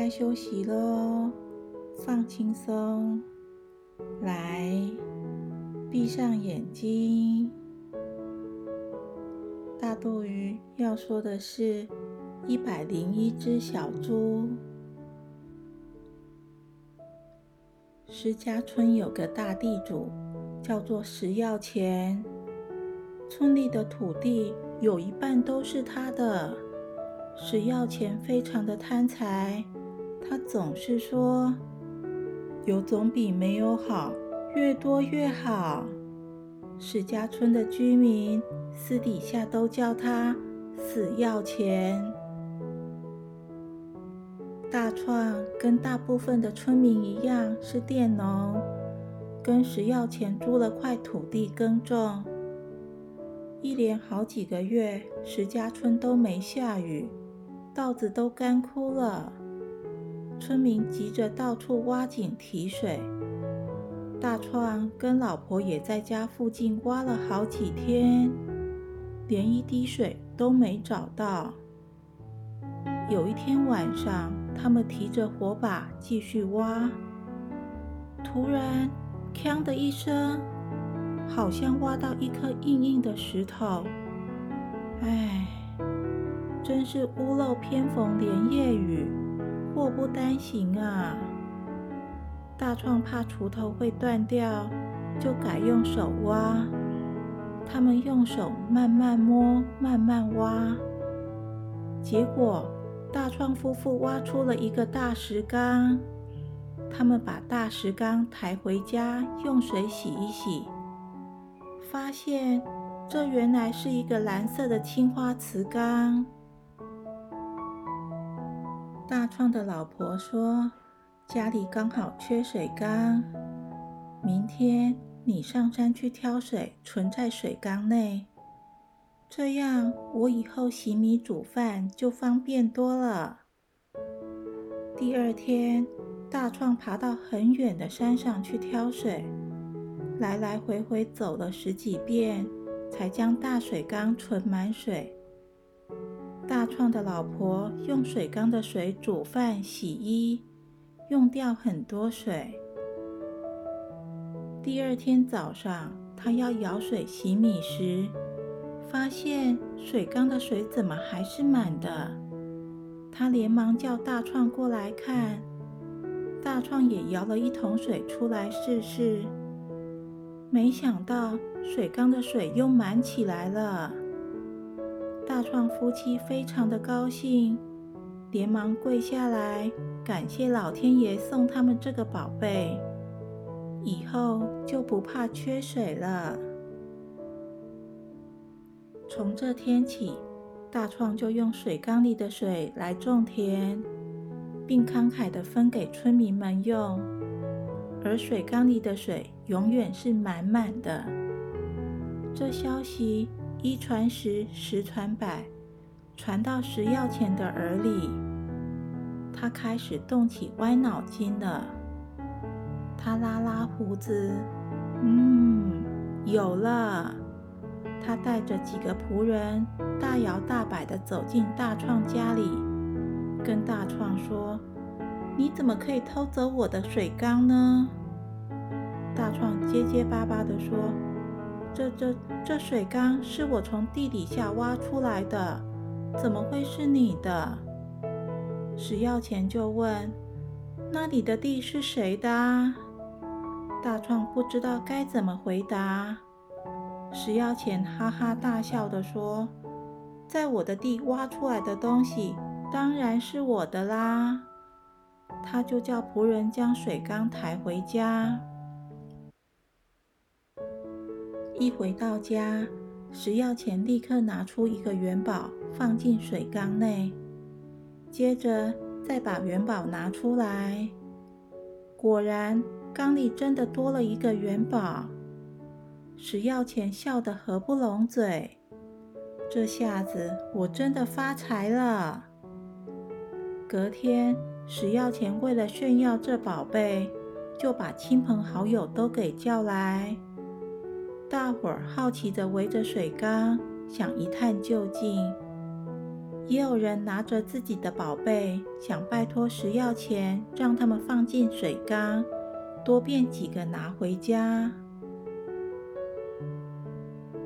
该休息喽，放轻松，来，闭上眼睛。大肚鱼要说的是，一百零一只小猪。石家村有个大地主，叫做石耀钱，村里的土地有一半都是他的。石耀钱非常的贪财，他总是说：“有总比没有好，越多越好。”石家村的居民私底下都叫他“死要钱”。大创跟大部分的村民一样是佃农，跟石耀钱租了块土地耕种。一连好几个月，石家村都没下雨。稻子都干枯了，村民急着到处挖井提水。大创跟老婆也在家附近挖了好几天，连一滴水都没找到。有一天晚上，他们提着火把继续挖，突然“锵”的一声，好像挖到一颗硬硬的石头。唉。真是屋漏偏逢连夜雨，祸不单行啊！大创怕锄头会断掉，就改用手挖。他们用手慢慢摸，慢慢挖。结果，大创夫妇挖出了一个大石缸。他们把大石缸抬回家，用水洗一洗，发现这原来是一个蓝色的青花瓷缸。大创的老婆说：“家里刚好缺水缸，明天你上山去挑水，存在水缸内，这样我以后洗米煮饭就方便多了。”第二天，大创爬到很远的山上去挑水，来来回回走了十几遍，才将大水缸存满水。大创的老婆用水缸的水煮饭、洗衣，用掉很多水。第二天早上，他要舀水洗米时，发现水缸的水怎么还是满的？他连忙叫大创过来看。大创也舀了一桶水出来试试，没想到水缸的水又满起来了。大创夫妻非常的高兴，连忙跪下来感谢老天爷送他们这个宝贝，以后就不怕缺水了。从这天起，大创就用水缸里的水来种田，并慷慨的分给村民们用，而水缸里的水永远是满满的。这消息。一传十，十传百，传到石耀钱的耳里，他开始动起歪脑筋了。他拉拉胡子，嗯，有了。他带着几个仆人，大摇大摆地走进大创家里，跟大创说：“你怎么可以偷走我的水缸呢？”大创结结巴巴地说。这这这水缸是我从地底下挖出来的，怎么会是你的？石耀钱就问：“那里的地是谁的？”大壮不知道该怎么回答。石耀钱哈哈大笑的说：“在我的地挖出来的东西，当然是我的啦。”他就叫仆人将水缸抬回家。一回到家，石耀前立刻拿出一个元宝放进水缸内，接着再把元宝拿出来，果然缸里真的多了一个元宝。石耀前笑得合不拢嘴，这下子我真的发财了。隔天，石耀前为了炫耀这宝贝，就把亲朋好友都给叫来。大伙儿好奇地围着水缸，想一探究竟。也有人拿着自己的宝贝，想拜托食药钱，让他们放进水缸，多变几个拿回家。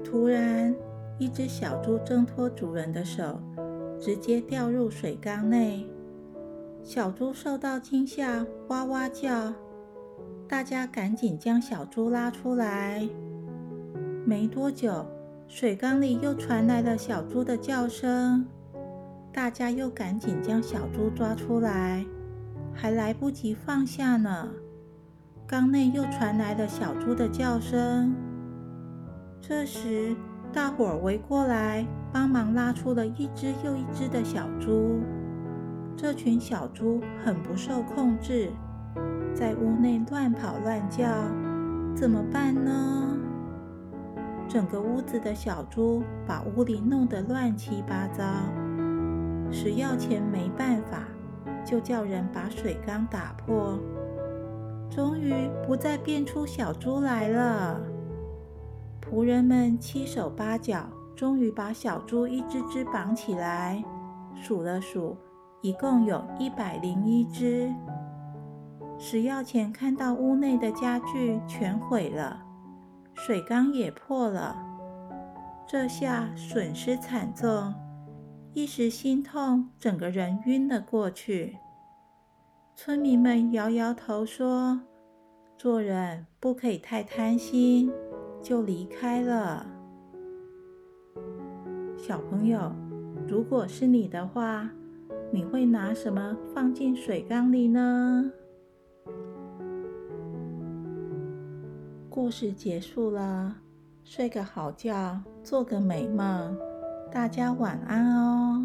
突然，一只小猪挣脱主人的手，直接掉入水缸内。小猪受到惊吓，哇哇叫。大家赶紧将小猪拉出来。没多久，水缸里又传来了小猪的叫声。大家又赶紧将小猪抓出来，还来不及放下呢，缸内又传来了小猪的叫声。这时，大伙儿围过来，帮忙拉出了一只又一只的小猪。这群小猪很不受控制，在屋内乱跑乱叫，怎么办呢？整个屋子的小猪把屋里弄得乱七八糟。食药前没办法，就叫人把水缸打破，终于不再变出小猪来了。仆人们七手八脚，终于把小猪一只只绑起来，数了数，一共有一百零一只。食药前看到屋内的家具全毁了，水缸也破了，这下损失惨重。一时心痛，整个人晕了过去。村民们摇摇头说：“做人不可以太贪心。”就离开了。小朋友，如果是你的话，你会拿什么放进水缸里呢？故事结束了，睡个好觉，做个美梦。大家晚安哦。